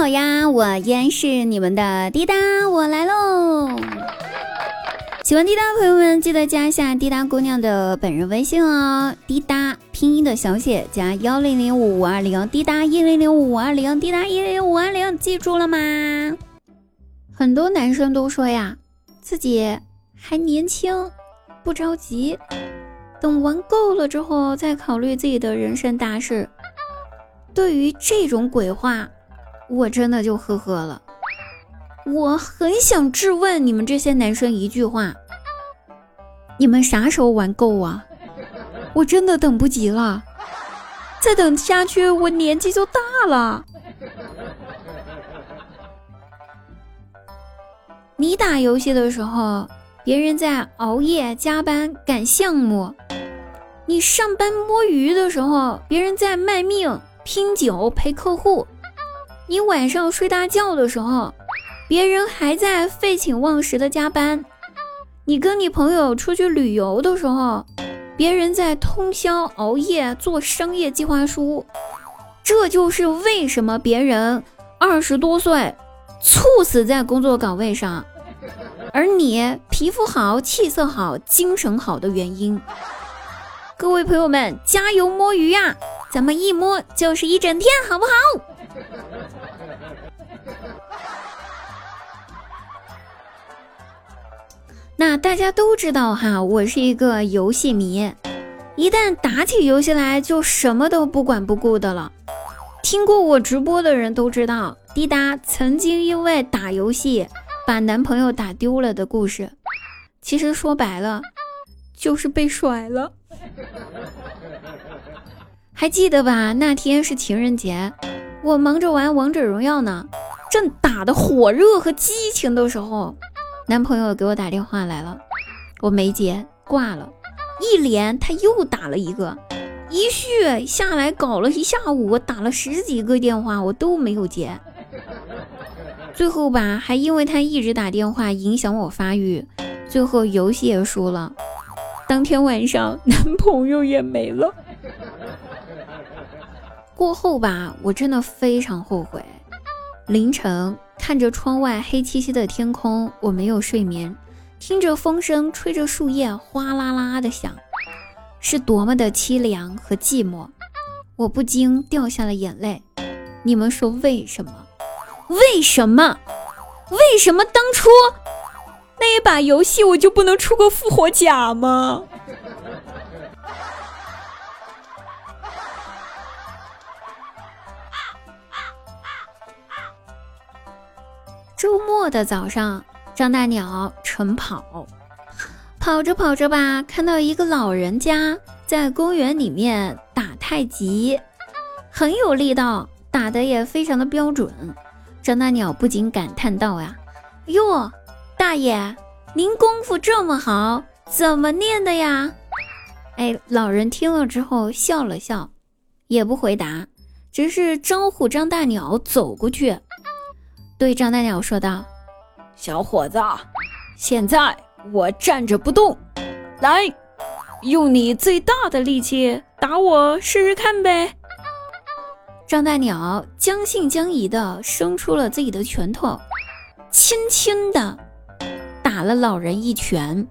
好呀，我依然是你们的滴答，我来喽。喜欢滴答的朋友们，记得加一下滴答姑娘的本人微信哦。滴答拼音的小写加幺零零五五二零，滴答一零零五五二零，滴答一零零五二零，记住了吗？很多男生都说呀，自己还年轻，不着急，等玩够了之后再考虑自己的人生大事。对于这种鬼话，我真的就呵呵了。我很想质问你们这些男生一句话：你们啥时候玩够啊？我真的等不及了，再等下去我年纪就大了。你打游戏的时候，别人在熬夜加班赶项目；你上班摸鱼的时候，别人在卖命拼酒陪客户；你晚上睡大觉的时候。别人还在废寝忘食的加班，你跟你朋友出去旅游的时候，别人在通宵熬夜做商业计划书。这就是为什么别人二十多岁猝死在工作岗位上，而你皮肤好、气色好、精神好的原因。各位朋友们，加油摸鱼呀！咱们一摸就是一整天，好不好？那大家都知道哈，我是一个游戏迷，一旦打起游戏来就什么都不管不顾的了。听过我直播的人都知道，滴答曾经因为打游戏把男朋友打丢了的故事。其实说白了，就是被甩了。还记得吧？那天是情人节，我忙着玩王者荣耀呢，正打的火热和激情的时候。男朋友给我打电话来了，我没接，挂了。一连他又打了一个，一续下来搞了一下午，我打了十几个电话，我都没有接。最后吧，还因为他一直打电话影响我发育，最后游戏也输了。当天晚上男朋友也没了。过后吧，我真的非常后悔。凌晨。看着窗外黑漆漆的天空，我没有睡眠，听着风声吹着树叶哗啦啦的响，是多么的凄凉和寂寞，我不禁掉下了眼泪。你们说为什么？为什么？为什么当初那一把游戏我就不能出个复活甲吗？周末的早上，张大鸟晨跑，跑着跑着吧，看到一个老人家在公园里面打太极，很有力道，打的也非常的标准。张大鸟不禁感叹道：“呀，哟，大爷，您功夫这么好，怎么练的呀？”哎，老人听了之后笑了笑，也不回答，只是招呼张大鸟走过去。对张大鸟说道：“小伙子，现在我站着不动，来，用你最大的力气打我试试看呗。”张大鸟将信将疑的伸出了自己的拳头，轻轻的打了老人一拳，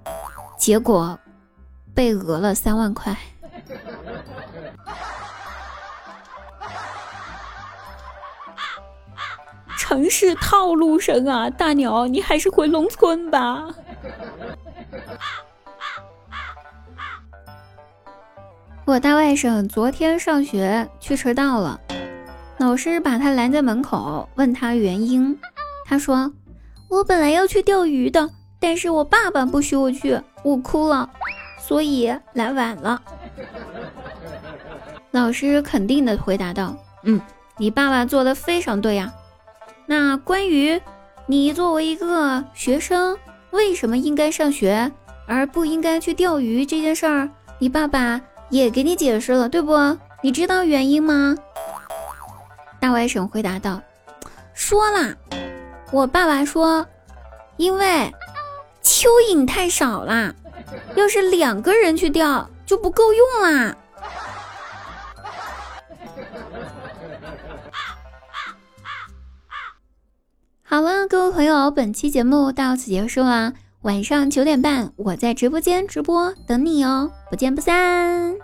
结果被讹了三万块。城市套路深啊，大鸟，你还是回农村吧。我大外甥昨天上学去迟到了，老师把他拦在门口，问他原因。他说：“我本来要去钓鱼的，但是我爸爸不许我去，我哭了，所以来晚了。”老师肯定的回答道：“嗯，你爸爸做的非常对呀。”那关于你作为一个学生，为什么应该上学而不应该去钓鱼这件事儿，你爸爸也给你解释了，对不？你知道原因吗？大外甥回答道：“说啦，我爸爸说，因为蚯蚓太少啦，要是两个人去钓就不够用啦。”好了，各位朋友，本期节目到此结束啦。晚上九点半，我在直播间直播等你哦，不见不散。